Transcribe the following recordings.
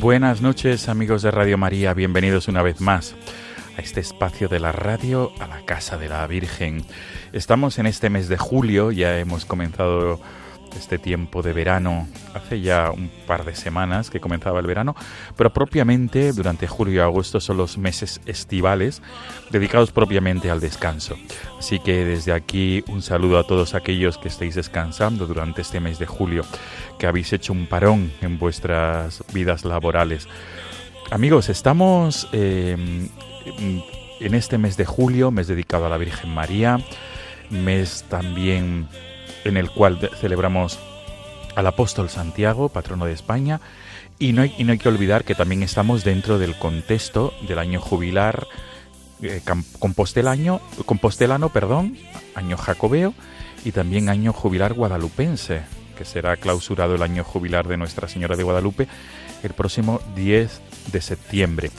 Buenas noches amigos de Radio María, bienvenidos una vez más a este espacio de la radio, a la Casa de la Virgen. Estamos en este mes de julio, ya hemos comenzado este tiempo de verano hace ya un par de semanas que comenzaba el verano, pero propiamente durante julio y agosto son los meses estivales dedicados propiamente al descanso. Así que desde aquí un saludo a todos aquellos que estéis descansando durante este mes de julio, que habéis hecho un parón en vuestras vidas laborales. Amigos, estamos eh, en este mes de julio, mes dedicado a la Virgen María, mes también en el cual celebramos al apóstol Santiago, patrono de España, y no, hay, y no hay que olvidar que también estamos dentro del contexto del año jubilar eh, compostelano, perdón, año jacobeo y también año jubilar guadalupense, que será clausurado el año jubilar de Nuestra Señora de Guadalupe el próximo 10 de septiembre.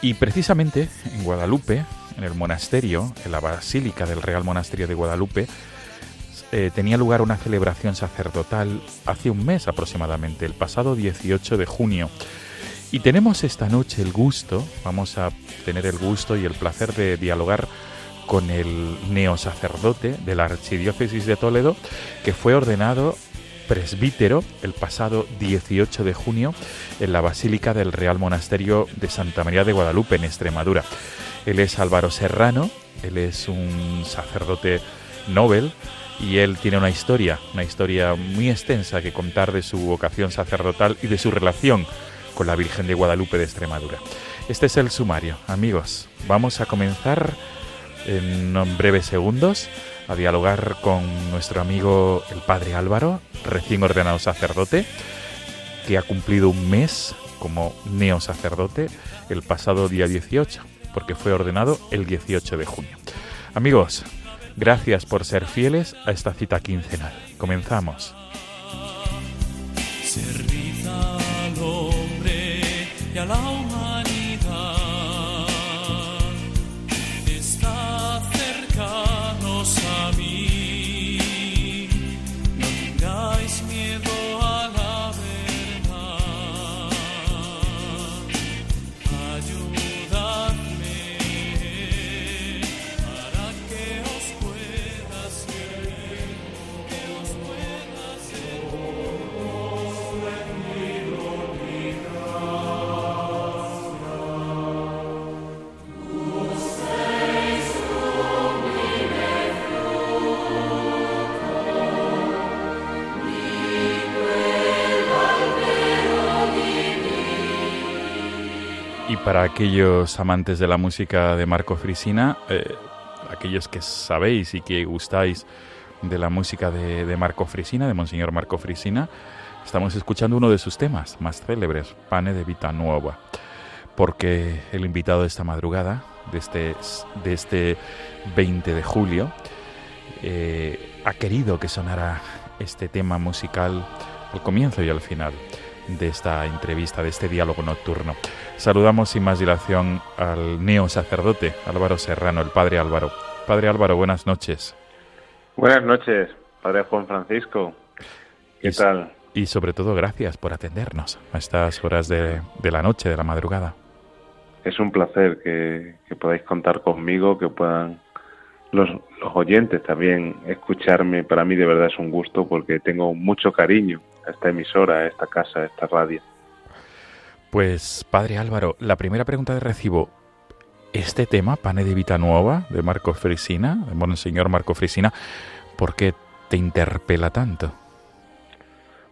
Y precisamente en Guadalupe, en el monasterio, en la Basílica del Real Monasterio de Guadalupe, eh, tenía lugar una celebración sacerdotal hace un mes aproximadamente, el pasado 18 de junio. Y tenemos esta noche el gusto, vamos a tener el gusto y el placer de dialogar con el neosacerdote de la Archidiócesis de Toledo, que fue ordenado presbítero el pasado 18 de junio en la Basílica del Real Monasterio de Santa María de Guadalupe, en Extremadura. Él es Álvaro Serrano, él es un sacerdote Nobel y él tiene una historia, una historia muy extensa que contar de su vocación sacerdotal y de su relación con la Virgen de Guadalupe de Extremadura. Este es el sumario, amigos. Vamos a comenzar en breves segundos a dialogar con nuestro amigo el Padre Álvaro, recién ordenado sacerdote, que ha cumplido un mes como neosacerdote el pasado día 18, porque fue ordenado el 18 de junio. Amigos, gracias por ser fieles a esta cita quincenal. Comenzamos. al hombre para aquellos amantes de la música de Marco Frisina, eh, aquellos que sabéis y que gustáis de la música de, de Marco Frisina, de Monseñor Marco Frisina, estamos escuchando uno de sus temas más célebres, Pane de Vita Nuova, porque el invitado de esta madrugada, de este, de este 20 de julio, eh, ha querido que sonara este tema musical al comienzo y al final de esta entrevista, de este diálogo nocturno. Saludamos sin más dilación al neo sacerdote Álvaro Serrano, el padre Álvaro. Padre Álvaro, buenas noches. Buenas noches, Padre Juan Francisco. ¿Qué Y- tal? Y sobre todo, gracias por atendernos a estas horas de, de la noche, de la madrugada. es un placer que, podáis contar conmigo, que puedan los, los, oyentes también escucharme. Para mí de verdad es un gusto porque tengo mucho cariño a esta emisora, a esta casa, a esta radio. Pues, padre Álvaro, la primera pregunta de recibo, este tema, Pane de Vita Nueva, de Marco Frisina, de Monseñor Marco Frisina, ¿por qué te interpela tanto?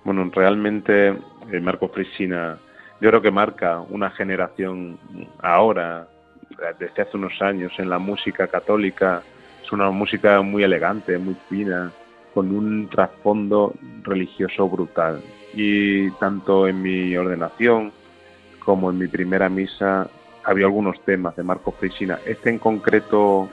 Bueno, realmente eh, Marco Frisina yo creo que marca una generación ahora, desde hace unos años, en la música católica. Una música muy elegante, muy fina, con un trasfondo religioso brutal. Y tanto en mi ordenación como en mi primera misa había algunos temas de Marco Frisina. Este en concreto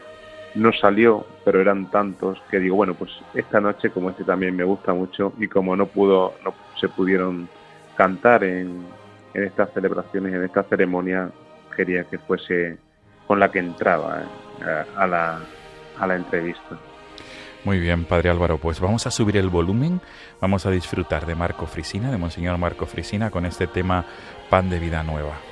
no salió, pero eran tantos que digo, bueno, pues esta noche como este también me gusta mucho y como no pudo, no se pudieron cantar en, en estas celebraciones, en esta ceremonia, quería que fuese con la que entraba eh, a, la, a la entrevista. Muy bien, Padre Álvaro, pues vamos a subir el volumen, vamos a disfrutar de Marco Frisina, de Monseñor Marco Frisina, con este tema Pan de Vida Nueva.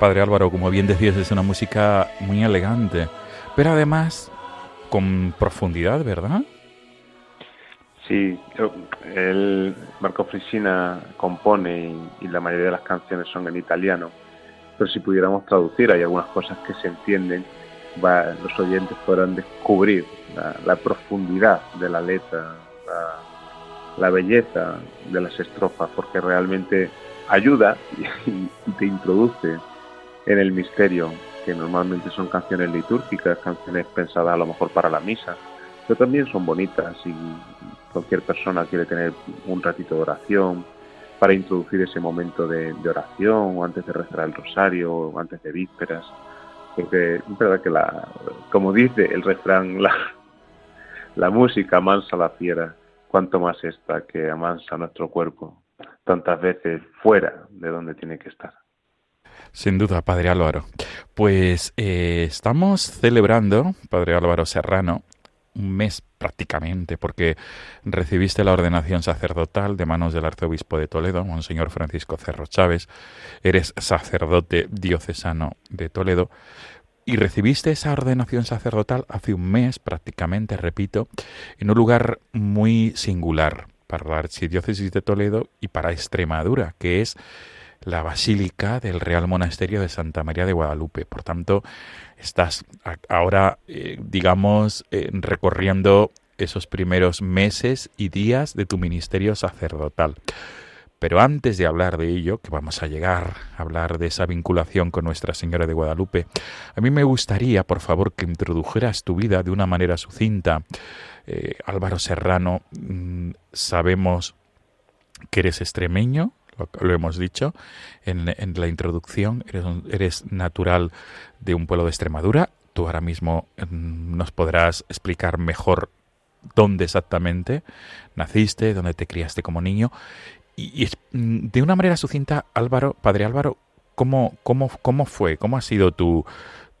Padre Álvaro, como bien decías, es una música muy elegante, pero además con profundidad, ¿verdad? Sí, el Marco Frisina compone y, la mayoría de las canciones son en italiano, pero si pudiéramos traducir, hay algunas cosas que se entienden, los oyentes podrán descubrir la, profundidad de la letra, la, belleza de las estrofas, porque realmente ayuda y te introduce en el misterio, que normalmente son canciones litúrgicas, canciones pensadas a lo mejor para la misa, pero también son bonitas y cualquier persona quiere tener un ratito de oración para introducir ese momento de, oración o antes de rezar el rosario o antes de vísperas. Porque es verdad que, la, como dice el refrán, la, la música amansa la fiera, cuanto más esta que amansa nuestro cuerpo, tantas veces fuera de donde tiene que estar. Sin duda, Padre Álvaro. Pues eh, estamos celebrando, Padre Álvaro Serrano, un mes prácticamente, porque recibiste la ordenación sacerdotal de manos del arzobispo de Toledo, Monseñor Francisco Cerro Chávez. Eres sacerdote diocesano de Toledo. Y recibiste esa ordenación sacerdotal hace un mes, prácticamente, repito, en un lugar muy singular para la Archidiócesis de Toledo y para Extremadura, que es la Basílica del Real Monasterio de Santa María de Guadalupe. Por tanto, estás ahora, eh, digamos, eh, recorriendo esos primeros meses y días de tu ministerio sacerdotal. Pero antes de hablar de ello, que vamos a llegar a hablar de esa vinculación con Nuestra Señora de Guadalupe, a mí me gustaría, por favor, que introdujeras tu vida de una manera sucinta. Eh, Álvaro Serrano, mm, sabemos que eres extremeño, lo, hemos dicho en, la introducción, eres, eres natural de un pueblo de Extremadura. Tú ahora mismo mm, nos podrás explicar mejor dónde exactamente naciste, dónde te criaste como niño. Y, mm, de una manera sucinta, Álvaro, padre Álvaro, ¿cómo, cómo, cómo fue? ¿Cómo ha sido tu,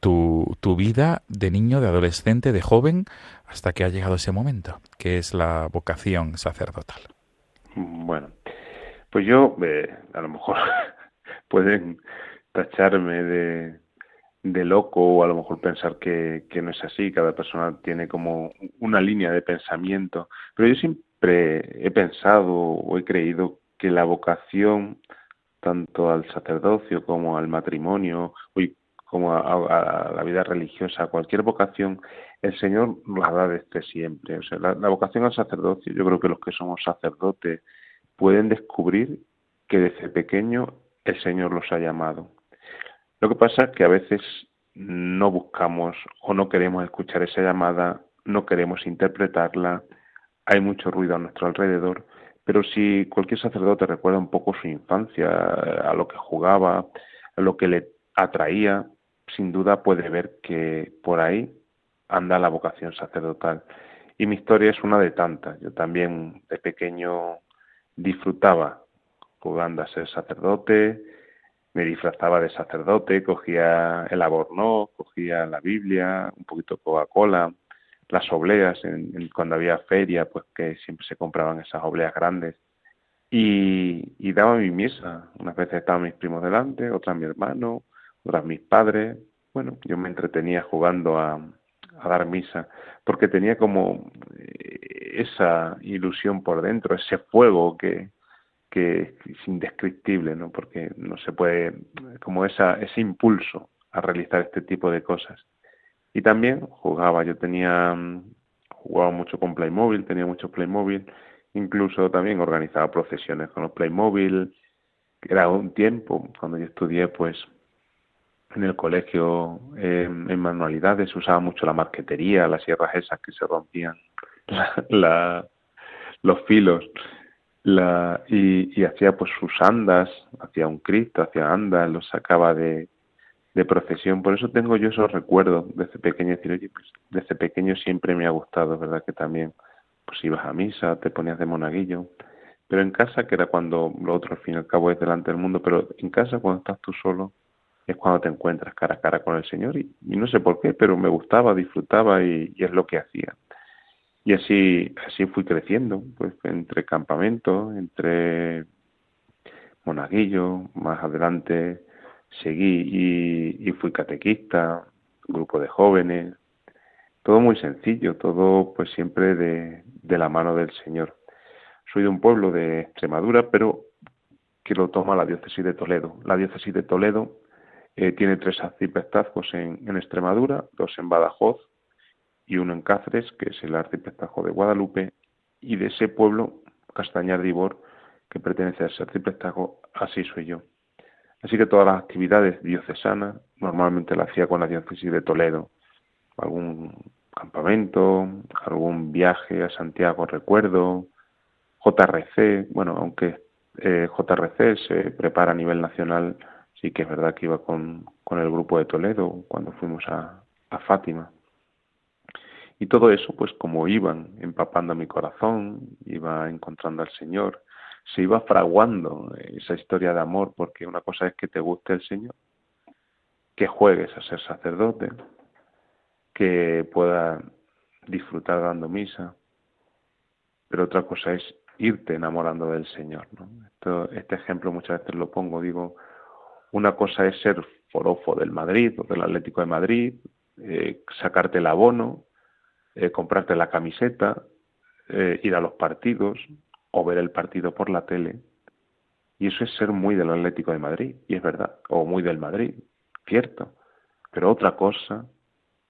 tu, tu, vida de niño, de adolescente, de joven, hasta que ha llegado ese momento, que es la vocación sacerdotal? Bueno, pues yo, eh, a lo mejor pueden tacharme de, de loco o a lo mejor pensar que, que no es así, cada persona tiene como una línea de pensamiento, pero yo siempre he pensado o he creído que la vocación tanto al sacerdocio como al matrimonio, como a, la vida religiosa, cualquier vocación, el Señor la da desde siempre. O sea, la, vocación al sacerdocio, yo creo que los que somos sacerdotes pueden descubrir que desde pequeño el Señor los ha llamado. Lo que pasa es que a veces no buscamos o no queremos escuchar esa llamada, no queremos interpretarla, hay mucho ruido a nuestro alrededor, pero si cualquier sacerdote recuerda un poco su infancia, a lo que jugaba, a lo que le atraía, sin duda puede ver que por ahí anda la vocación sacerdotal. Y mi historia es una de tantas. Yo también de pequeño disfrutaba jugando a ser sacerdote, me disfrazaba de sacerdote, cogía el aborno, cogía la Biblia, un poquito Coca-Cola, las obleas, cuando había feria, pues que siempre se compraban esas obleas grandes. Y, daba mi misa. Unas veces estaban mis primos delante, otras mi hermano, otras mis padres. Bueno, yo me entretenía jugando a, dar misa, porque tenía como esa ilusión por dentro, ese fuego que, que es indescriptible, ¿no? Porque no se puede, como esa, ese impulso a realizar este tipo de cosas. Y también jugaba, yo tenía, jugaba mucho con Playmobil, tenía mucho Playmobil, incluso también organizaba procesiones con los Playmobil, era un tiempo, cuando yo estudié, pues, en el colegio, en manualidades, usaba mucho la marquetería, las sierras esas que se rompían, la, los filos, la, y, hacía pues sus andas, hacía un Cristo, hacía andas, los sacaba de, de procesión. Por eso tengo yo esos recuerdos desde pequeño. Oye, pues desde pequeño siempre me ha gustado, ¿verdad? Que también pues ibas a misa, te ponías de monaguillo. Pero en casa, que era cuando lo otro al fin y al cabo es delante del mundo, pero en casa cuando estás tú solo es cuando te encuentras cara a cara con el Señor y, no sé por qué, pero me gustaba, disfrutaba y es lo que hacía. Y así, así fui creciendo, pues entre campamentos, entre monaguillo, más adelante seguí y, fui catequista, grupo de jóvenes, todo muy sencillo, todo pues siempre de, de la mano del Señor. Soy de un pueblo de Extremadura, pero que lo toma la diócesis de Toledo. La diócesis de Toledo eh, tiene tres arciprestazgos en, en Extremadura, dos en Badajoz y uno en Cáceres, que es el arciprestajo de Guadalupe, y de ese pueblo, Castañar de Ibor, que pertenece a ese arciprestajo, así soy yo. Así que todas las actividades diocesanas normalmente las hacía con la diócesis de Toledo. Algún campamento, algún viaje a Santiago, recuerdo, JRC, bueno, aunque eh, JRC se prepara a nivel nacional, sí que es verdad que iba con, con el grupo de Toledo cuando fuimos a, a Fátima. Y todo eso, pues como iban empapando mi corazón, iba encontrando al Señor, se iba fraguando esa historia de amor, porque una cosa es que te guste el Señor, que juegues a ser sacerdote, que puedas disfrutar dando misa, pero otra cosa es irte enamorando del Señor. Esto, este ejemplo muchas veces lo pongo, digo, una cosa es ser forofo del Madrid o del Atlético de Madrid, eh, sacarte el abono, eh, comprarte la camiseta, eh, ir a los partidos o ver el partido por la tele. Y eso es ser muy del Atlético de Madrid, y es verdad, o muy del Madrid, cierto. Pero otra cosa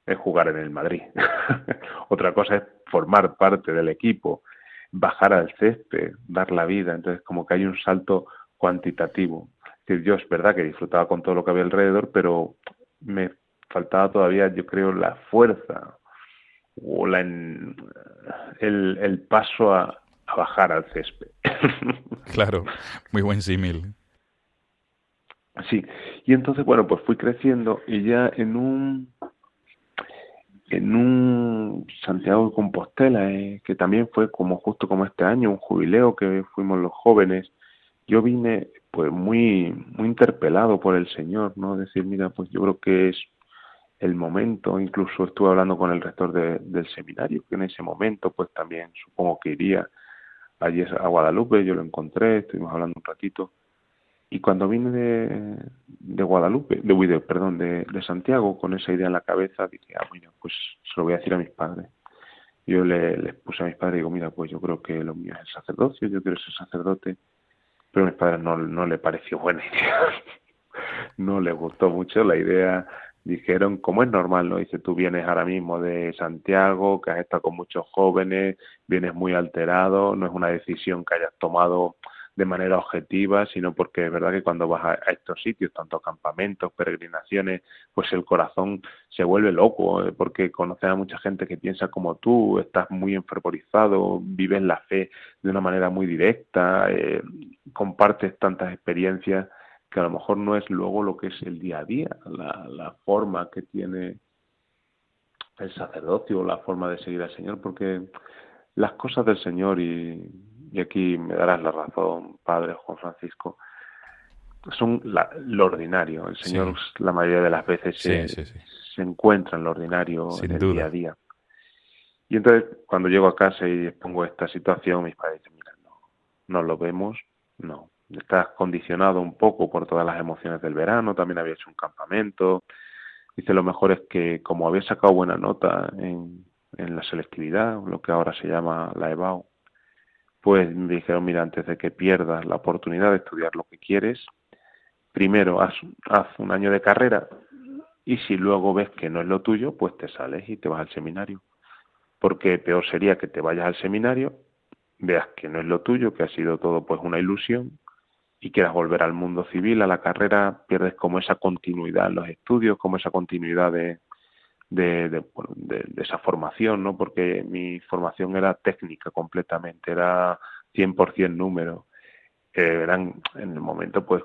es jugar en el Madrid. otra cosa es formar parte del equipo, bajar al césped, dar la vida. Entonces, como que hay un salto cuantitativo. Es yo es verdad que disfrutaba con todo lo que había alrededor, pero me faltaba todavía, yo creo, la fuerza o la, el, el paso a, a bajar al césped. claro, muy buen símil. Sí, y entonces, bueno, pues fui creciendo y ya en un en un Santiago de Compostela, eh, que también fue como justo como este año, un jubileo que fuimos los jóvenes, yo vine pues muy muy interpelado por el Señor, ¿no? Decir, mira, pues yo creo que es el momento, incluso estuve hablando con el rector del seminario, que en ese momento pues también supongo que iría allí a Guadalupe, yo lo encontré, estuvimos hablando un ratito, y cuando vine de, de Guadalupe, de, perdón, de, de, Santiago, con esa idea en la cabeza, dije, ah, bueno, pues se lo voy a decir a mis padres. Yo le, les puse a mis padres y digo, mira, pues yo creo que lo mío es el sacerdocio, yo quiero ser sacerdote. pero a mis padres no, no le pareció buena idea. no le gustó mucho la idea. Dijeron, como es normal, ¿no? Dice, tú vienes ahora mismo de Santiago, que has estado con muchos jóvenes, vienes muy alterado, no es una decisión que hayas tomado de manera objetiva, sino porque es verdad que cuando vas a, estos sitios, tanto campamentos, peregrinaciones, pues el corazón se vuelve loco, eh, porque conoces a mucha gente que piensa como tú, estás muy enfervorizado, vives la fe de una manera muy directa, eh, compartes tantas experiencias que a lo mejor no es luego lo que es el día a día, la, la forma que tiene el sacerdocio, la forma de seguir al Señor, porque las cosas del Señor y y aquí me darás la razón, Padre Juan Francisco, son lo ordinario. El Señor la mayoría de las veces se, encuentra en lo ordinario en el día a día. Y entonces cuando llego a casa y expongo esta situación, mis padres dicen, mira, no, no lo vemos, no. Estás condicionado un poco por todas las emociones del verano, también había hecho un campamento. Dice, lo mejor es que como había sacado buena nota en, en la selectividad, lo que ahora se llama la EBAU, pues me dijeron, mira, antes de que pierdas la oportunidad de estudiar lo que quieres, primero haz, un año de carrera y si luego ves que no es lo tuyo, pues te sales y te vas al seminario. Porque peor sería que te vayas al seminario, veas que no es lo tuyo, que ha sido todo pues una ilusión y quieras volver al mundo civil, a la carrera, pierdes como esa continuidad en los estudios, como esa continuidad de, de, de, de, esa formación, ¿no? Porque mi formación era técnica completamente, era 100% número. Eh, eran en el momento, pues,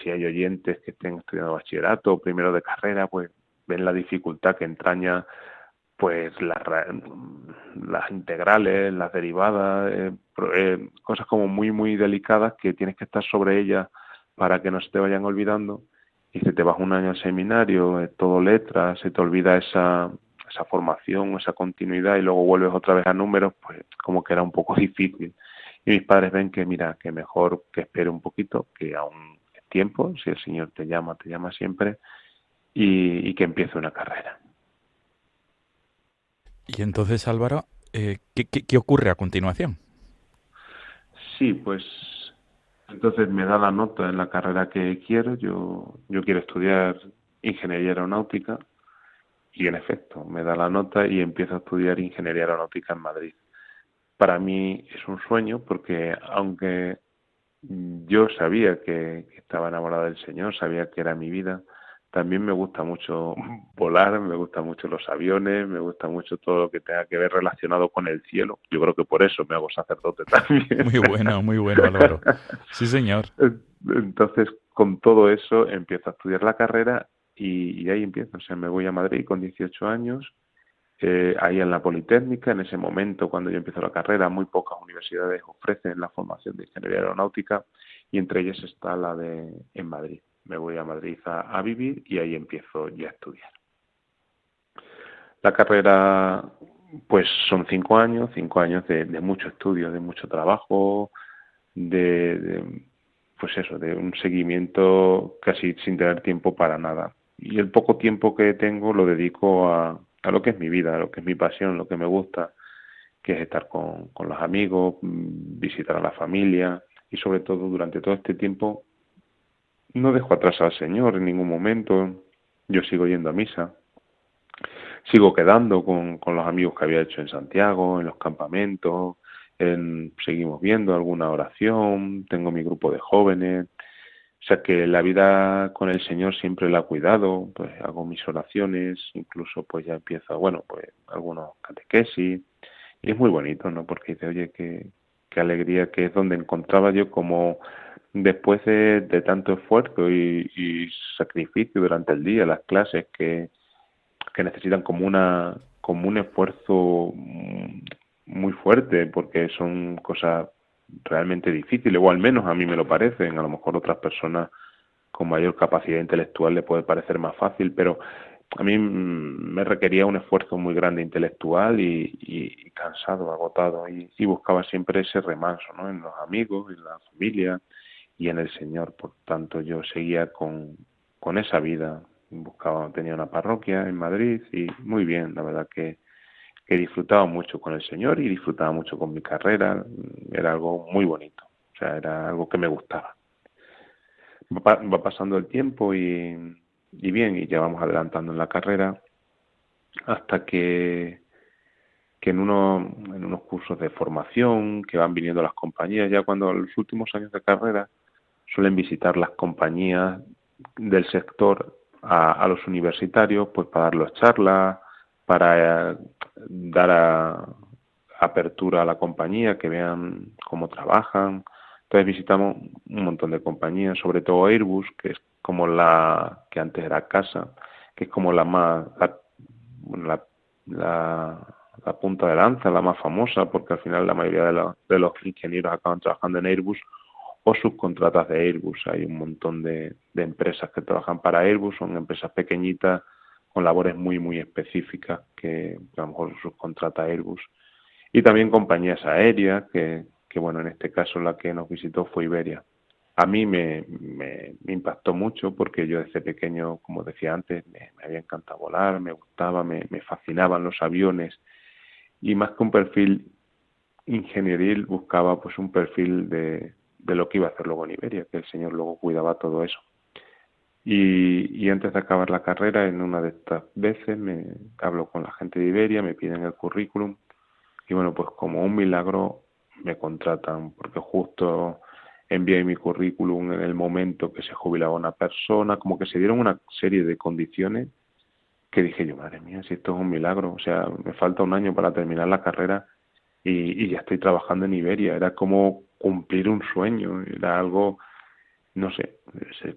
si hay oyentes que estén estudiando bachillerato o primero de carrera, pues ven la dificultad que entraña pues las, las integrales, las derivadas, eh, eh, cosas como muy, muy delicadas que tienes que estar sobre ellas para que no se te vayan olvidando y si te vas un año al seminario, todo letras, se te olvida esa, esa formación, esa continuidad y luego vuelves otra vez a números, pues como que era un poco difícil. Y mis padres ven que, mira, que mejor que espere un poquito, que aún es tiempo, si el Señor te llama, te llama siempre, y, que empiece una carrera. Y entonces, Álvaro, eh, ¿qué, ocurre a continuación? Sí, pues entonces me da la nota en la carrera que quiero. Yo, yo quiero estudiar ingeniería aeronáutica y en efecto me da la nota y empiezo a estudiar ingeniería aeronáutica en Madrid. Para mí es un sueño porque aunque yo sabía que, que estaba enamorada del Señor, sabía que era mi vida, también me gusta mucho volar, me gustan mucho los aviones, me gusta mucho todo lo que tenga que ver relacionado con el cielo. Yo creo que por eso me hago sacerdote también. Muy bueno, muy bueno, Álvaro. Sí, señor. Entonces, con todo eso, empiezo a estudiar la carrera y, ahí empiezo. O sea, me voy a Madrid con 18 años, eh, ahí en la Politécnica. En ese momento, cuando yo empiezo la carrera, muy pocas universidades ofrecen la formación de ingeniería aeronáutica y entre ellas está la de en Madrid me voy a Madrid a, vivir y ahí empiezo ya a estudiar. La carrera, pues son cinco años, cinco años de, mucho estudio, de mucho trabajo, de, pues eso, de un seguimiento casi sin tener tiempo para nada. Y el poco tiempo que tengo lo dedico a, a lo que es mi vida, a lo que es mi pasión, lo que me gusta, que es estar con, con los amigos, mm, visitar a la familia y sobre todo durante todo este tiempo no dejo atrás al Señor en ningún momento. Yo sigo yendo a misa. Sigo quedando con, con los amigos que había hecho en Santiago, en los campamentos. En, seguimos viendo alguna oración. Tengo mi grupo de jóvenes. O sea que la vida con el Señor siempre la he cuidado, pues hago mis oraciones, incluso pues ya empiezo, bueno, pues algunos catequesis, y es muy bonito, ¿no? Porque dice, oye, qué, qué alegría que es donde encontraba yo como después de, tanto esfuerzo y, sacrificio durante el día, las clases que, que necesitan como una como un esfuerzo muy fuerte porque son cosas realmente difíciles o al menos a mí me lo parecen. A lo mejor otras personas con mayor capacidad intelectual le puede parecer más fácil pero a mí me requería un esfuerzo muy grande intelectual y, y, cansado, agotado y, y, buscaba siempre ese remanso ¿no? en los amigos, en la familia, y en el Señor. Por tanto, yo seguía con, con esa vida. Buscaba, tenía una parroquia en Madrid y muy bien, la verdad que, que disfrutaba mucho con el Señor y disfrutaba mucho con mi carrera. Era algo muy bonito, O sea, era algo que me gustaba. Va, pasando el tiempo y, y bien, y ya vamos adelantando en la carrera hasta que que en, uno, en unos cursos de formación que van viniendo las compañías, ya cuando en los últimos años de carrera suelen visitar las compañías del sector a, los universitarios, pues para darles charlas, para eh, dar apertura a la compañía, que vean cómo trabajan. Entonces visitamos un montón de compañías, sobre todo Airbus, que es como la que antes era casa, que es como la más la, la punta de lanza, la más famosa, porque al final la mayoría de, los ingenieros acaban trabajando en Airbus o subcontratas de Airbus. Hay un montón de, empresas que trabajan para Airbus, son empresas pequeñitas con labores muy, muy específicas que, a lo mejor subcontrata Airbus. Y también compañías aéreas, que, que bueno, en este caso la que nos visitó fue Iberia. A mí me, impactó mucho porque yo desde pequeño, como decía antes, me, había encantado volar, me gustaba, me, me fascinaban los aviones y más que un perfil ingenieril buscaba pues un perfil de, de lo que iba a hacer luego en Iberia, que el señor luego cuidaba todo eso. Y, y, antes de acabar la carrera, en una de estas veces, me hablo con la gente de Iberia, me piden el currículum y bueno, pues como un milagro me contratan porque justo envié mi currículum en el momento que se jubilaba una persona, como que se dieron una serie de condiciones que dije yo, madre mía, si esto es un milagro, o sea, me falta un año para terminar la carrera y, ya estoy trabajando en Iberia, era como cumplir un sueño, era algo, no sé,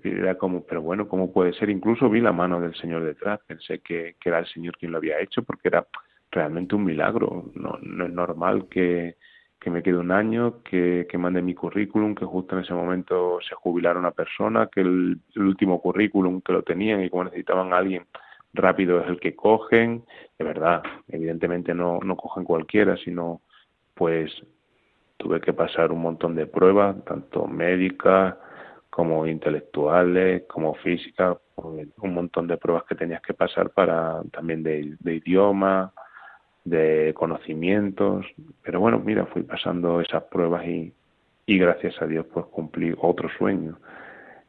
era como, pero bueno, ¿cómo puede ser? Incluso vi la mano del Señor detrás, pensé que, que era el Señor quien lo había hecho porque era realmente un milagro, no, no es normal que, que me quede un año, que, que mande mi currículum, que justo en ese momento se jubilara una persona, que el, último currículum que lo tenían y como necesitaban a alguien rápido es el que cogen, de verdad, evidentemente no, no cogen cualquiera, sino pues tuve que pasar un montón de pruebas, tanto médicas como intelectuales, como físicas, un montón de pruebas que tenías que pasar para también de, de idioma, de conocimientos, pero bueno, mira, fui pasando esas pruebas y, y gracias a Dios pues cumplí otro sueño,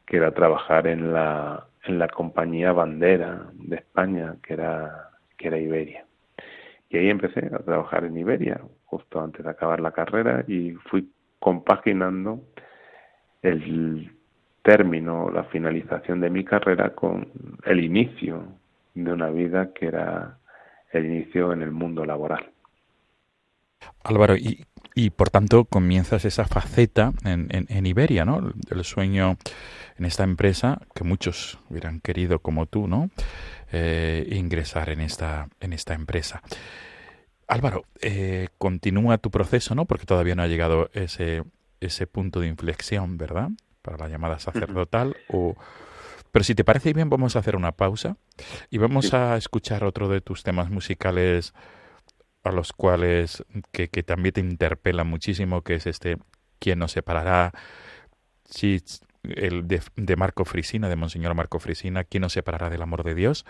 que era trabajar en la en la compañía bandera de España, que era, que era Iberia. Y ahí empecé a trabajar en Iberia, justo antes de acabar la carrera, y fui compaginando el término, la finalización de mi carrera con el inicio de una vida que era el inicio en el mundo laboral. Álvaro, y, y por tanto comienzas esa faceta en, en, Iberia, ¿no? El sueño en esta empresa que muchos hubieran querido como tú, ¿no? Eh, ingresar en esta, en esta empresa. Álvaro, eh, continúa tu proceso, ¿no? Porque todavía no ha llegado ese, ese punto de inflexión, ¿verdad? Para la llamada sacerdotal. o... Pero si te parece bien, vamos a hacer una pausa y vamos a escuchar otro de tus temas musicales a los cuales que, que también te interpela muchísimo, que es este ¿Quién nos separará? Si el de, de, Marco Frisina, de Monseñor Marco Frisina, ¿quién nos separará del amor de Dios?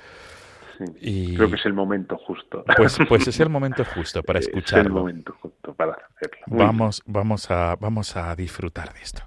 y, creo que es el momento justo. Pues, pues es el momento justo para escucharlo. Es el momento justo para hacerlo. vamos, vamos, a, vamos a disfrutar de esto.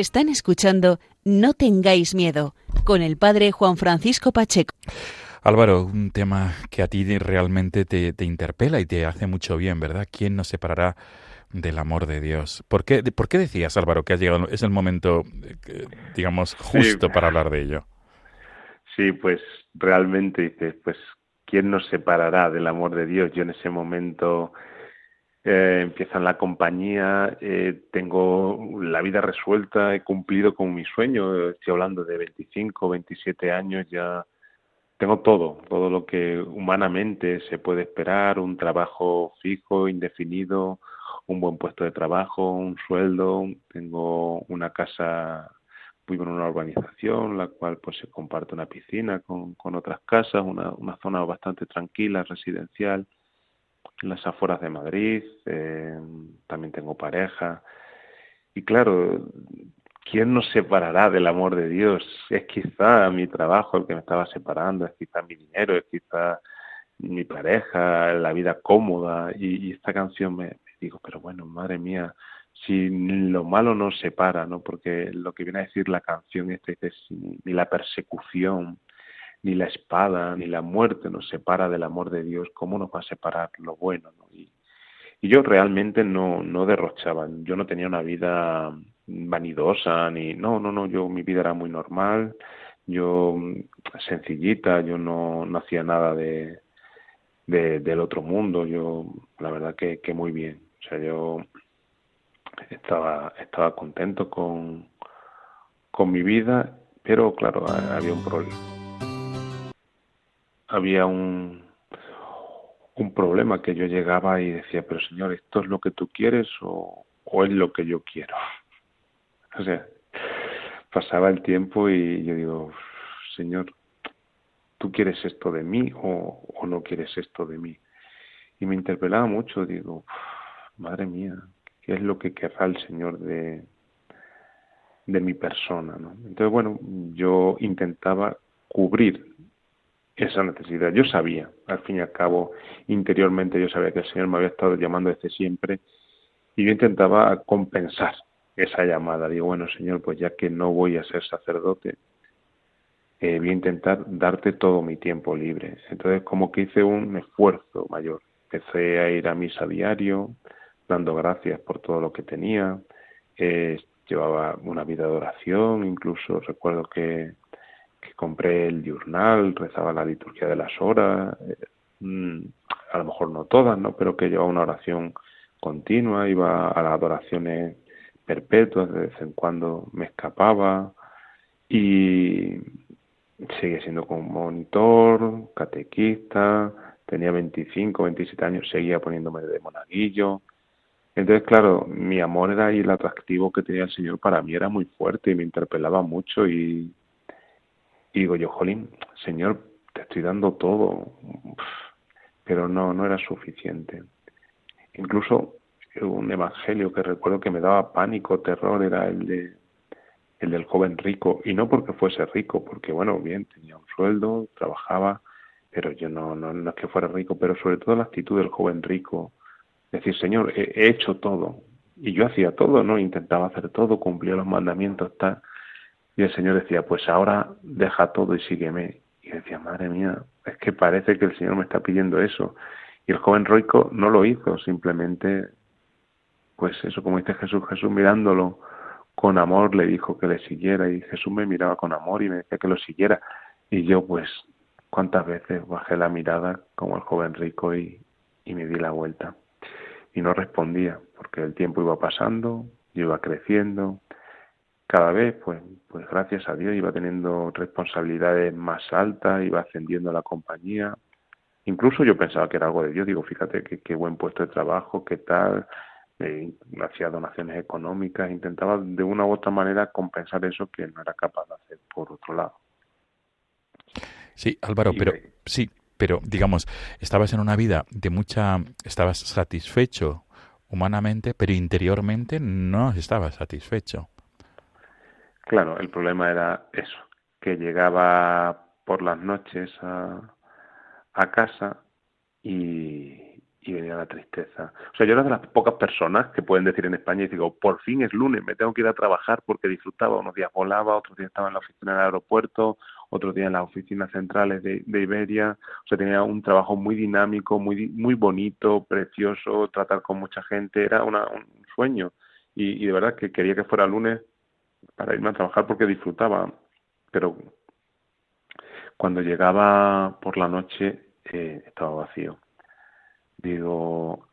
Están escuchando No tengáis miedo con el padre Juan Francisco Pacheco. Álvaro, un tema que a ti realmente te, te, interpela y te hace mucho bien, ¿verdad? ¿Quién nos separará del amor de Dios? ¿Por qué, por qué decías, Álvaro, que has llegado, es el momento, eh, digamos, justo Sí. para hablar de ello? Sí, pues realmente dices, pues, ¿quién nos separará del amor de Dios? Yo en ese momento eh, empieza la compañía, eh, tengo la vida resuelta, he cumplido con mi sueño, estoy hablando de 25, 27 años, ya. Tengo todo, todo lo que humanamente se puede esperar, un trabajo fijo, indefinido, un buen puesto de trabajo, un sueldo, tengo una casa vivo en una urbanización, la cual pues se comparte una piscina con, con otras casas, una, una zona bastante tranquila, residencial, en las afueras de Madrid, eh, también tengo pareja. Y claro, ¿quién nos separará del amor de Dios? Es quizá mi trabajo el que me estaba separando, es quizá mi dinero, es quizá mi pareja, la vida cómoda. Y, esta canción me, digo, pero bueno, madre mía, si lo malo nos separa, ¿no? Porque lo que viene a decir la canción esta es ni la persecución, ni la espada, ni la muerte nos separa del amor de Dios, ¿cómo nos va a separar lo bueno? ¿no? Y, y yo realmente no, no derrochaba, yo no tenía una vida vanidosa, ni no, no, no, yo mi vida era muy normal, yo sencillita, yo no, no hacía nada de, de, del otro mundo, yo la verdad que, que muy bien, o sea, yo estaba, estaba contento con, con mi vida, pero claro, había un problema. Había un, un problema que yo llegaba y decía, pero señor, ¿esto es lo que tú quieres o, o es lo que yo quiero? O sea, pasaba el tiempo y yo digo, señor, ¿tú quieres esto de mí o, o no quieres esto de mí? Y me interpelaba mucho, digo, madre mía, qué es lo que querrá el Señor de, de mi persona. ¿no? Entonces, bueno, yo intentaba cubrir esa necesidad. Yo sabía, al fin y al cabo, interiormente yo sabía que el Señor me había estado llamando desde siempre y yo intentaba compensar esa llamada. Digo, bueno, Señor, pues ya que no voy a ser sacerdote, eh, voy a intentar darte todo mi tiempo libre. Entonces, como que hice un esfuerzo mayor. Empecé a ir a misa diario, dando gracias por todo lo que tenía. Eh, llevaba una vida de oración, incluso recuerdo que, que compré el diurnal, rezaba la liturgia de las horas, eh, mm, a lo mejor no todas, ¿no? pero que llevaba una oración continua, iba a las adoraciones perpetuas, de vez en cuando me escapaba y seguía siendo como monitor, catequista, tenía 25, 27 años, seguía poniéndome de monaguillo, entonces, claro, mi amor era y el atractivo que tenía el Señor para mí era muy fuerte y me interpelaba mucho y, y digo yo, Jolín, Señor, te estoy dando todo, pero no, no era suficiente. Incluso un evangelio que recuerdo que me daba pánico, terror, era el de el del joven rico, y no porque fuese rico, porque bueno, bien, tenía un sueldo, trabajaba, pero yo no, no, no es que fuera rico, pero sobre todo la actitud del joven rico, decir, Señor, he, he, hecho todo. Y yo hacía todo, ¿no? Intentaba hacer todo, cumplía los mandamientos, tal. Y el Señor decía, pues ahora deja todo y sígueme. Y decía, madre mía, es que parece que el Señor me está pidiendo eso. Y el joven rico no lo hizo, simplemente, pues eso, como dice Jesús, Jesús mirándolo con amor le dijo que le siguiera y Jesús me miraba con amor y me decía que lo siguiera. Y yo, pues, cuántas veces bajé la mirada como el joven rico y, y me di la vuelta y no respondía porque el tiempo iba pasando, iba creciendo, cada vez, pues, pues gracias a Dios iba teniendo responsabilidades más altas, iba ascendiendo la compañía. Incluso yo pensaba que era algo de Dios, digo, fíjate qué, qué buen puesto de trabajo, qué tal, eh, hacía donaciones económicas, intentaba de una u otra manera compensar eso que no era capaz de hacer por otro lado. Sí, Álvaro, Y pero me- sí, pero digamos, estabas en una vida de mucha, estabas satisfecho humanamente, pero interiormente no estabas satisfecho. Claro, el problema era eso, que llegaba por las noches a, a casa y, venía la tristeza. O sea, yo era de las pocas personas que pueden decir en España y digo, por fin es lunes, me tengo que ir a trabajar porque disfrutaba. Unos días volaba, otros días estaba en la oficina del aeropuerto, otros días en las oficinas centrales de, Iberia. O sea, tenía un trabajo muy dinámico, muy, muy bonito, precioso, tratar con mucha gente. Era una, un sueño. Y, y de verdad que quería que fuera lunes para irme a trabajar porque disfrutaba. Pero cuando llegaba por la noche eh, estaba vacío digo,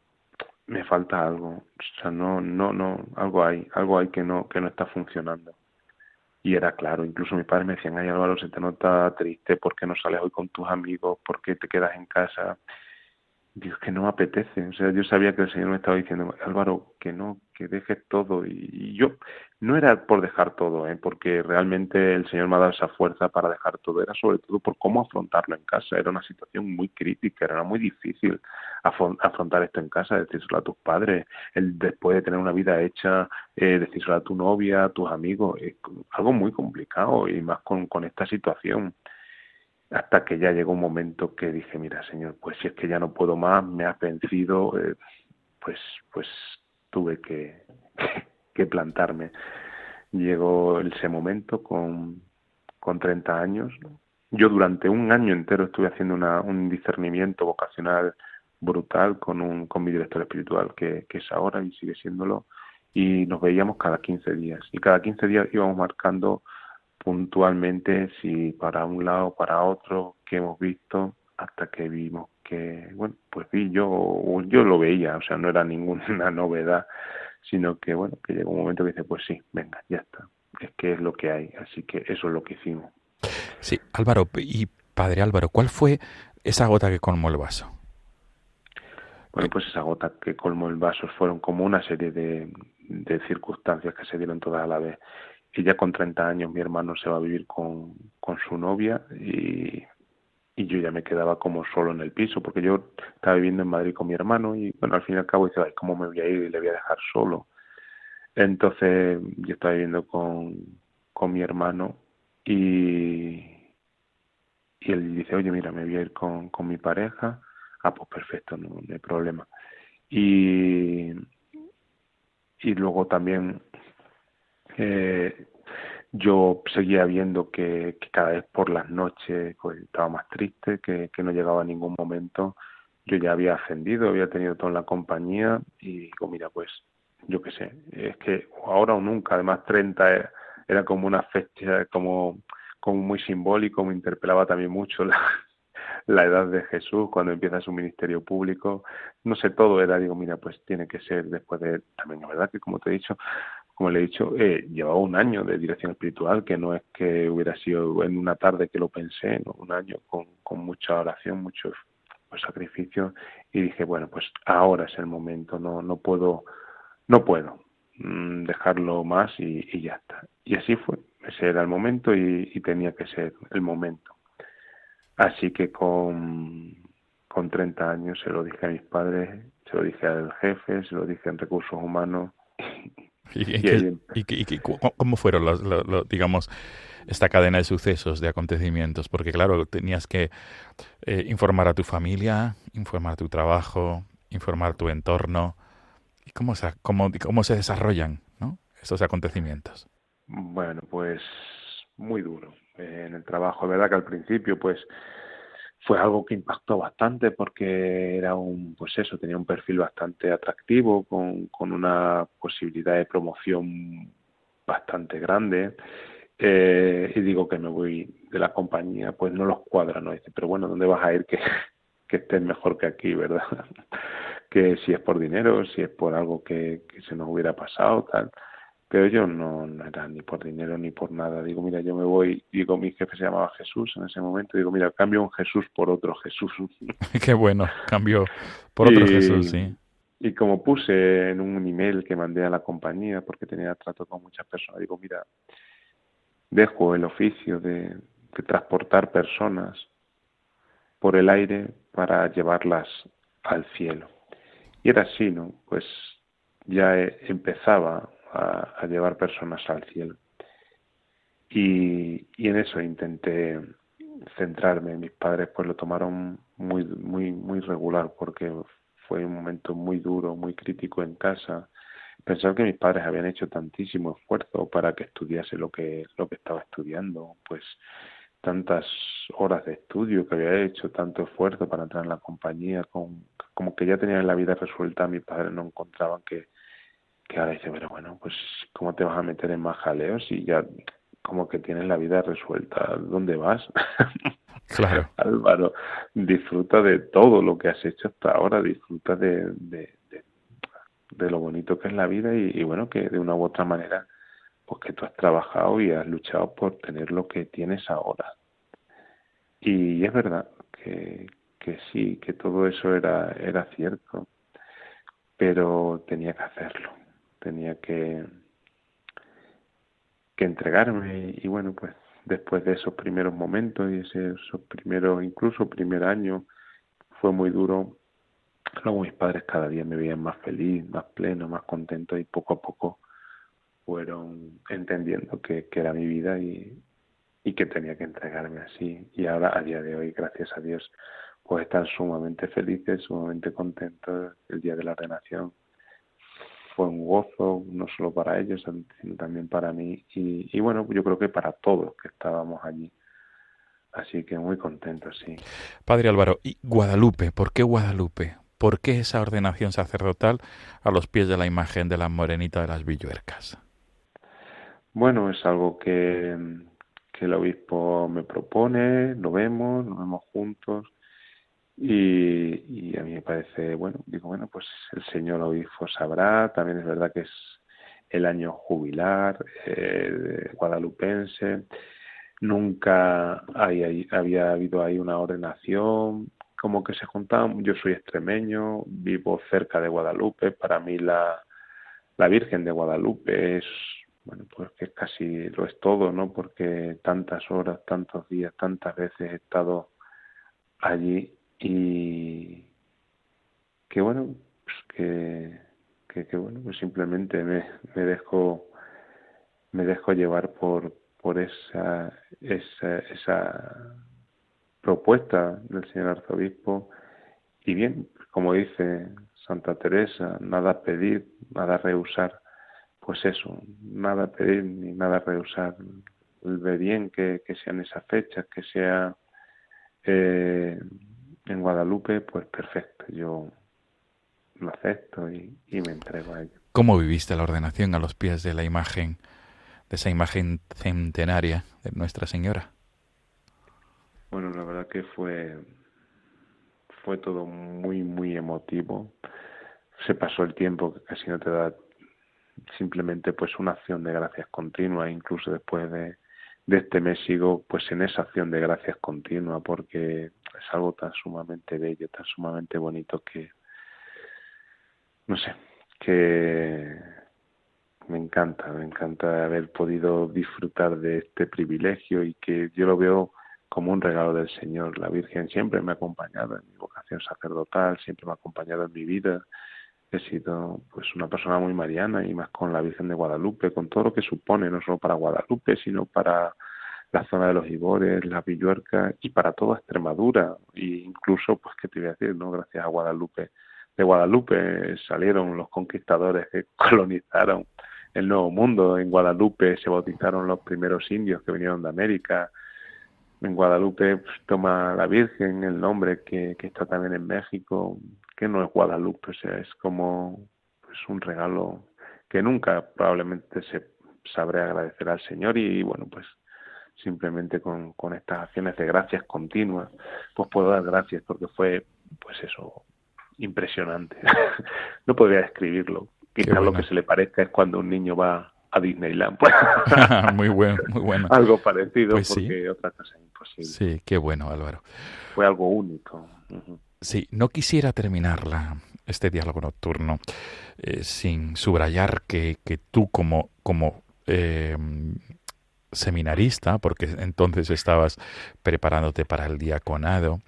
me falta algo, o sea, no, no, no, algo hay, algo hay que no, que no está funcionando. Y era claro, incluso mis padres me decían, ay Álvaro, se te nota triste, ¿por qué no sales hoy con tus amigos? ¿Por qué te quedas en casa? Dios, que no me apetece. O sea, yo sabía que el Señor me estaba diciendo, Álvaro, que no, que dejes todo. Y, yo, no era por dejar todo, ¿eh? porque realmente el Señor me ha dado esa fuerza para dejar todo. Era sobre todo por cómo afrontarlo en casa. Era una situación muy crítica, era muy difícil afrontar esto en casa, decírselo a tus padres, el después de tener una vida hecha, eh, decírselo a tu novia, a tus amigos. Algo muy complicado y más con, con esta situación hasta que ya llegó un momento que dije, mira, Señor, pues si es que ya no puedo más, me has vencido, eh, pues, pues tuve que, que plantarme. Llegó ese momento con, con 30 años. Yo durante un año entero estuve haciendo una, un discernimiento vocacional brutal con, un, con mi director espiritual, que, que es ahora y sigue siéndolo, y nos veíamos cada 15 días. Y cada 15 días íbamos marcando puntualmente si para un lado para otro que hemos visto hasta que vimos que bueno pues vi yo yo lo veía o sea no era ninguna novedad sino que bueno que llegó un momento que dice pues sí venga ya está es que es lo que hay así que eso es lo que hicimos. Sí Álvaro y padre Álvaro cuál fue esa gota que colmó el vaso bueno pues esa gota que colmó el vaso fueron como una serie de, de circunstancias que se dieron todas a la vez. Y ya con 30 años mi hermano se va a vivir con, con su novia y, y yo ya me quedaba como solo en el piso porque yo estaba viviendo en Madrid con mi hermano y bueno al fin y al cabo dice ay cómo me voy a ir y le voy a dejar solo entonces yo estaba viviendo con, con mi hermano y y él dice oye mira me voy a ir con, con mi pareja ah pues perfecto no, no hay problema y y luego también eh, yo seguía viendo que, cada vez por las noches pues, estaba más triste, que, no llegaba a ningún momento. Yo ya había ascendido, había tenido toda la compañía y digo, mira, pues yo qué sé, es que ahora o nunca, además 30 era, como una fecha, como, muy simbólico, me interpelaba también mucho la, edad de Jesús cuando empieza su ministerio público, no sé, todo era, digo, mira, pues tiene que ser después de, también la verdad que como te he dicho, como le he dicho, eh, llevaba un año de dirección espiritual, que no es que hubiera sido en una tarde que lo pensé, un año con, con mucha oración, mucho pues, sacrificio, y dije, bueno, pues ahora es el momento, no, no puedo, no puedo mm, dejarlo más y, y, ya está. Y así fue, ese era el momento y, y tenía que ser el momento. Así que con, con 30 años se lo dije a mis padres, se lo dije al jefe, se lo dije en recursos humanos ¿Y, cómo fueron, los, digamos, esta cadena de sucesos, de acontecimientos? Porque, claro, tenías que eh, informar a tu familia, informar a tu trabajo, informar a tu entorno. ¿Y cómo se, cómo, cómo se desarrollan ¿no? estos acontecimientos? Bueno, pues muy duro. Eh, en el trabajo, verdad que al principio, pues fue algo que impactó bastante porque era un, pues eso, tenía un perfil bastante atractivo, con, con una posibilidad de promoción bastante grande. Eh, y digo que me voy de la compañía, pues no los cuadra, ¿no? Dice, pero bueno, ¿dónde vas a ir que, que estés mejor que aquí, verdad? que si es por dinero, si es por algo que, que se nos hubiera pasado, tal pero yo no, no, era ni por dinero ni por nada. Digo, mira, yo me voy, digo, mi jefe se llamaba Jesús en ese momento, digo, mira, cambio un Jesús por otro Jesús. Qué bueno, cambio por otro Jesús, sí. Y como puse en un email que mandé a la compañía, porque tenía trato con muchas personas, digo, mira, dejo el oficio de, de transportar personas por el aire para llevarlas al cielo. Y era así, ¿no? Pues ya empezaba a, llevar personas al cielo. Y, en eso intenté centrarme. Mis padres pues lo tomaron muy, muy, muy regular porque fue un momento muy duro, muy crítico en casa. Pensar que mis padres habían hecho tantísimo esfuerzo para que estudiase lo que, lo que estaba estudiando, pues tantas horas de estudio que había hecho, tanto esfuerzo para entrar en la compañía, con, como que ya tenían la vida resuelta, mis padres no encontraban que, que ahora dice, pero bueno, pues ¿cómo te vas a meter en más jaleos y ya como que tienes la vida resuelta? ¿Dónde vas? Claro. Álvaro, disfruta de todo lo que has hecho hasta ahora, disfruta de, de, de, lo bonito que es la vida y, y, bueno, que de una u otra manera, pues que tú has trabajado y has luchado por tener lo que tienes ahora. Y es verdad que, que sí, que todo eso era, era cierto, pero tenía que hacerlo, tenía que, que entregarme y bueno, pues después de esos primeros momentos y ese, esos primeros, incluso primer año, fue muy duro. Luego mis padres cada día me veían más feliz, más pleno, más contento y poco a poco fueron entendiendo que, que era mi vida y, y que tenía que entregarme así. Y ahora, a día de hoy, gracias a Dios, pues están sumamente felices, sumamente contentos. El día de la ordenación fue un gozo, no solo para ellos, sino también para mí. Y, y bueno, yo creo que para todos que estábamos allí. Así que muy contentos, sí. Padre Álvaro, ¿y Guadalupe? ¿Por qué Guadalupe? ¿Por qué esa ordenación sacerdotal a los pies de la imagen de la morenita de las Villuercas? Bueno, es algo que, que el obispo me propone, lo vemos, nos vemos juntos y, a mí me parece, bueno, digo, bueno, pues el señor obispo sabrá, también es verdad que es el año jubilar eh, guadalupense, nunca hay, hay, había habido ahí una ordenación, como que se juntaban, yo soy extremeño, vivo cerca de Guadalupe, para mí la, la Virgen de Guadalupe es bueno, pues que casi lo es todo, ¿no? Porque tantas horas, tantos días, tantas veces he estado allí y que bueno, pues que, que, bueno, pues simplemente me, me dejo me dejo llevar por por esa esa esa propuesta del señor arzobispo y bien, como dice Santa Teresa, nada pedir, nada rehusar pues eso, nada pedir ni nada rehusar. Ve bien que, que sean esas fechas, que sea eh, en Guadalupe, pues perfecto, yo lo acepto y, y, me entrego a ello. ¿Cómo viviste la ordenación a los pies de la imagen, de esa imagen centenaria de Nuestra Señora? Bueno, la verdad que fue, fue todo muy, muy emotivo. Se pasó el tiempo que casi no te da simplemente pues una acción de gracias continua, incluso después de, de este mes sigo pues en esa acción de gracias continua porque es algo tan sumamente bello, tan sumamente bonito que no sé, que me encanta, me encanta haber podido disfrutar de este privilegio y que yo lo veo como un regalo del Señor. La Virgen siempre me ha acompañado en mi vocación sacerdotal, siempre me ha acompañado en mi vida he sido pues una persona muy mariana y más con la Virgen de Guadalupe, con todo lo que supone, no solo para Guadalupe, sino para la zona de los Ibores, la Villuerca y para toda Extremadura, e incluso, pues, ¿qué te voy a decir? no Gracias a Guadalupe. De Guadalupe salieron los conquistadores que colonizaron el Nuevo Mundo. En Guadalupe se bautizaron los primeros indios que vinieron de América. En Guadalupe pues, toma la Virgen el nombre que, que está también en México que no es Guadalupe, o sea, es como pues, un regalo que nunca probablemente se sabré agradecer al Señor y, bueno, pues simplemente con, con estas acciones de gracias continuas, pues puedo dar gracias porque fue, pues eso, impresionante. no podría describirlo. Quizás bueno. lo que se le parezca es cuando un niño va a Disneyland. Pues. muy bueno, muy bueno. Algo parecido, pues porque sí. otra cosa es imposible. Sí, qué bueno, Álvaro. Fue algo único. Uh -huh. Sí, no quisiera terminar la, este diálogo nocturno eh, sin subrayar que, que, tú como, como eh, seminarista, porque entonces estabas preparándote para el diaconado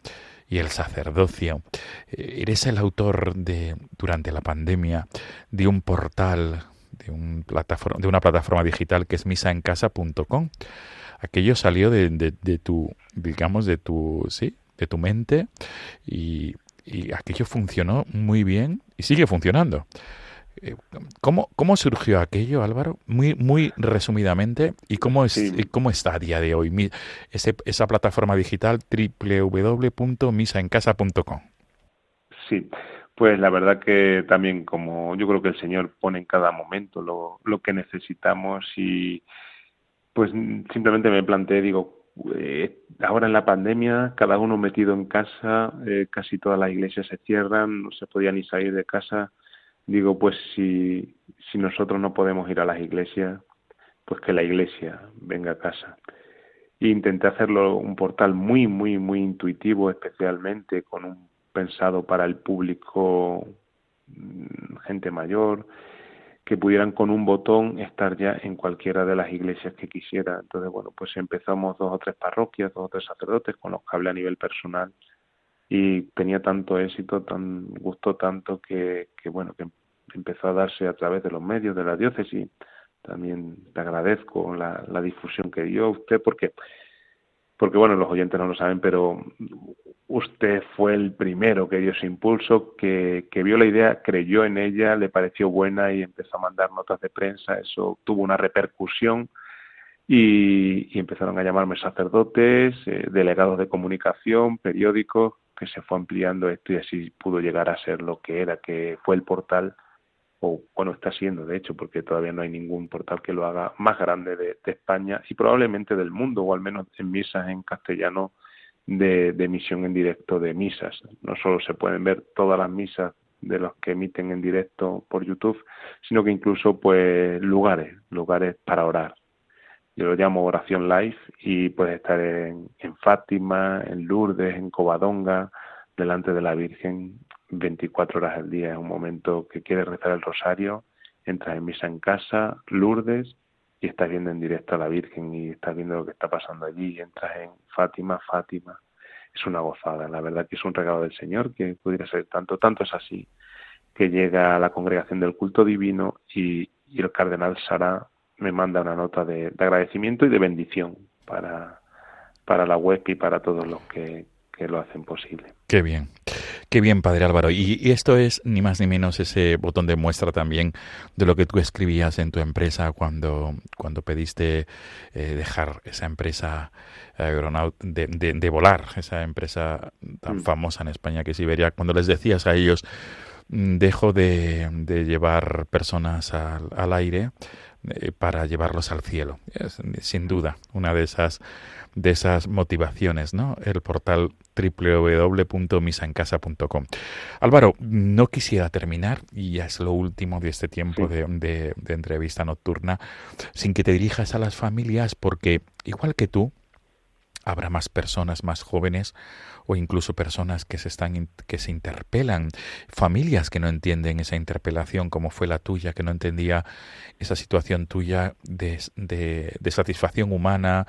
y el sacerdocio, eh, eres el autor de, durante la pandemia, de un portal, de, un plataforma, de una plataforma digital que es misaencasa.com. Aquello salió de, de, de tu, digamos, de tu, sí, de tu mente y, y aquello funcionó muy bien y sigue funcionando. Eh, ¿Cómo, ¿Cómo surgió aquello, Álvaro? Muy, muy resumidamente, ¿y cómo, es, cómo está a día de hoy ese, esa plataforma digital www.misaencasa.com? Sí, pues la verdad que también como yo creo que el Señor pone en cada momento lo, lo que necesitamos y pues simplemente me planteé, digo, eh, ahora en la pandemia, cada uno metido en casa, eh, casi todas las iglesias se cierran, no se podía ni salir de casa. Digo, pues si, si nosotros no podemos ir a las iglesias, pues que la iglesia venga a casa. E intenté hacerlo un portal muy, muy, muy intuitivo, especialmente con un pensado para el público, mm, gente mayor, que pudieran con un botón estar ya en cualquiera de las iglesias que quisiera. Entonces, bueno, pues empezamos dos o tres parroquias, dos o tres sacerdotes con los que hablé a nivel personal y tenía tanto éxito, tan gustó tanto que, que bueno, que empezó a darse a través de los medios de la diócesis. También le agradezco la, la difusión que dio usted porque porque bueno, los oyentes no lo saben, pero usted fue el primero que dio ese impulso, que, que vio la idea, creyó en ella, le pareció buena y empezó a mandar notas de prensa. Eso tuvo una repercusión y, empezaron a llamarme sacerdotes, eh, delegados de comunicación, periódicos, que se fue ampliando esto y así pudo llegar a ser lo que era, que fue el portal o bueno, está siendo de hecho, porque todavía no hay ningún portal que lo haga más grande de, España y probablemente del mundo, o al menos en misas en castellano de, de, emisión en directo de misas. No solo se pueden ver todas las misas de los que emiten en directo por YouTube, sino que incluso pues lugares, lugares para orar. Yo lo llamo oración live y puedes estar en, en Fátima, en Lourdes, en Covadonga, delante de la Virgen 24 horas al día. Es un momento que quieres rezar el rosario, entras en misa en casa, Lourdes, y estás viendo en directo a la Virgen y estás viendo lo que está pasando allí, entras en Fátima, Fátima. Es una gozada, la verdad que es un regalo del Señor que pudiera ser tanto, tanto es así, que llega a la congregación del culto divino y, el cardenal Sara me manda una nota de, de agradecimiento y de bendición para, para la web y para todos los que, que lo hacen posible. Qué bien. Qué bien, Padre Álvaro. Y, esto es ni más ni menos ese botón de muestra también de lo que tú escribías en tu empresa cuando, cuando pediste eh, dejar esa empresa aeronaut de, de, volar, esa empresa tan mm. famosa en España que es Iberia, cuando les decías a ellos, mm, dejo de, llevar personas al, al aire eh, para llevarlos al cielo. Es, sin duda, una de esas de esas motivaciones, ¿no? El portal www.misaencasa.com. Álvaro, no quisiera terminar, y ya es lo último de este tiempo de, de, de entrevista nocturna, sin que te dirijas a las familias, porque igual que tú, habrá más personas más jóvenes o incluso personas que se están que se interpelan, familias que no entienden esa interpelación como fue la tuya, que no entendía esa situación tuya de, de, de satisfacción humana,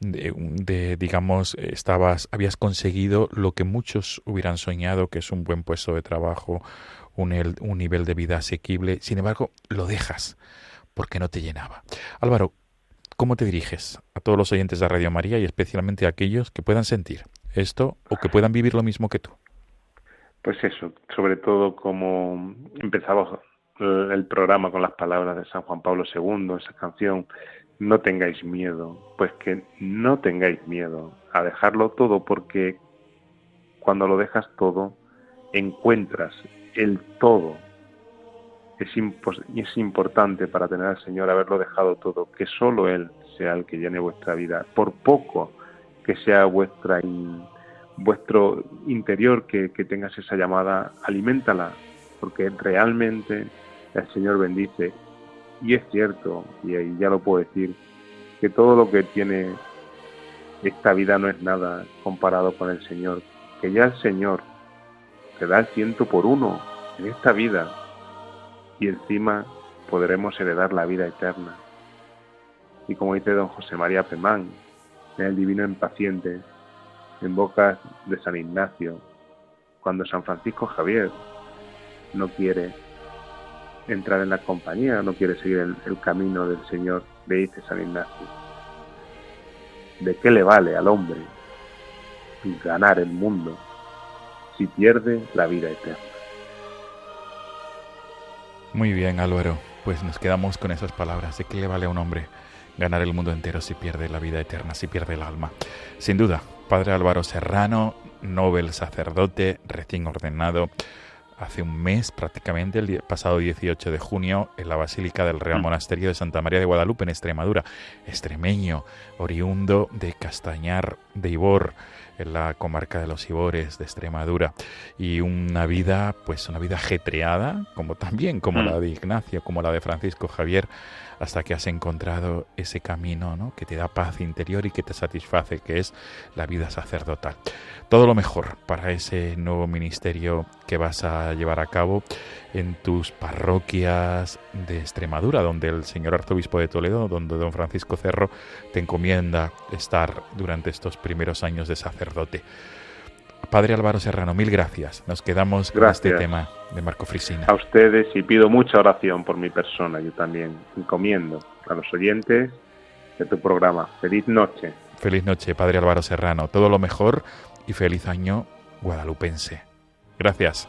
de, digamos, estabas, habías conseguido lo que muchos hubieran soñado, que es un buen puesto de trabajo, un, un nivel de vida asequible, sin embargo, lo dejas porque no te llenaba. Álvaro, ¿cómo te diriges a todos los oyentes de Radio María y especialmente a aquellos que puedan sentir esto o que puedan vivir lo mismo que tú? Pues eso, sobre todo como empezamos el programa con las palabras de San Juan Pablo II, esa canción no tengáis miedo, pues que no tengáis miedo a dejarlo todo porque cuando lo dejas todo encuentras el todo. Es, es importante para tener al Señor haberlo dejado todo, que solo Él sea el que llene vuestra vida, por poco que sea vuestra vuestro interior, que, que tengas esa llamada, aliméntala, porque realmente el Señor bendice y es cierto, y ahí ya lo puedo decir, que todo lo que tiene esta vida no es nada comparado con el Señor, que ya el Señor te da el ciento por uno en esta vida y encima podremos heredar la vida eterna. Y como dice don José María Pemán, el Divino Impaciente, en boca de San Ignacio, cuando San Francisco Javier no quiere entrar en la compañía, no quiere seguir el, camino del Señor, le dice San Ignacio. ¿De qué le vale al hombre ganar el mundo si pierde la vida eterna. Muy bien, Álvaro. Pues nos quedamos con esas palabras. ¿De qué le vale a un hombre ganar el mundo entero si pierde la vida eterna, si pierde el alma? Sin duda, Padre Álvaro Serrano, Nobel sacerdote, recién ordenado, hace un mes prácticamente, el pasado 18 de junio, en la Basílica del Real mm. Monasterio de Santa María de Guadalupe, en Extremadura. Extremeño, oriundo de Castañar de Ibor, en la comarca de los Ibores de Extremadura. Y una vida, pues una vida ajetreada, como también como mm. la de Ignacio, como la de Francisco Javier, hasta que has encontrado ese camino ¿no? que te da paz interior y que te satisface, que es la vida sacerdotal. Todo lo mejor para ese nuevo ministerio que vas a llevar a cabo en tus parroquias de Extremadura, donde el señor arzobispo de Toledo, donde don Francisco Cerro, te encomienda estar durante estos primeros años de sacerdote. Padre Álvaro Serrano, mil gracias. Nos quedamos con este tema de Marco Frisina. A ustedes y pido mucha oración por mi persona. Yo también encomiendo a los oyentes de tu programa. Feliz noche. Feliz noche, Padre Álvaro Serrano. Todo lo mejor y feliz año guadalupense. Gracias.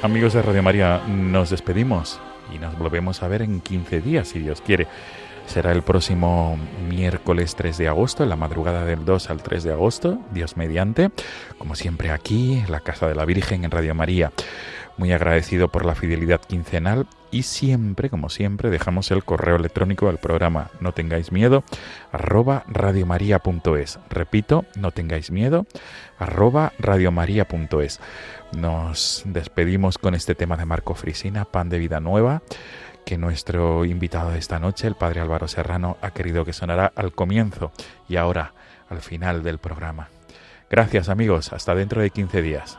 Amigos de Radio María, nos despedimos y nos volvemos a ver en 15 días, si Dios quiere. Será el próximo miércoles 3 de agosto, en la madrugada del 2 al 3 de agosto, Dios mediante, como siempre aquí, la Casa de la Virgen, en Radio María. Muy agradecido por la fidelidad quincenal y siempre, como siempre, dejamos el correo electrónico del programa no tengáis miedo, arroba radiomaria.es. Repito, no tengáis miedo, arroba radiomaria.es. Nos despedimos con este tema de Marco Frisina, Pan de Vida Nueva, que nuestro invitado de esta noche, el Padre Álvaro Serrano, ha querido que sonara al comienzo y ahora al final del programa. Gracias amigos, hasta dentro de 15 días.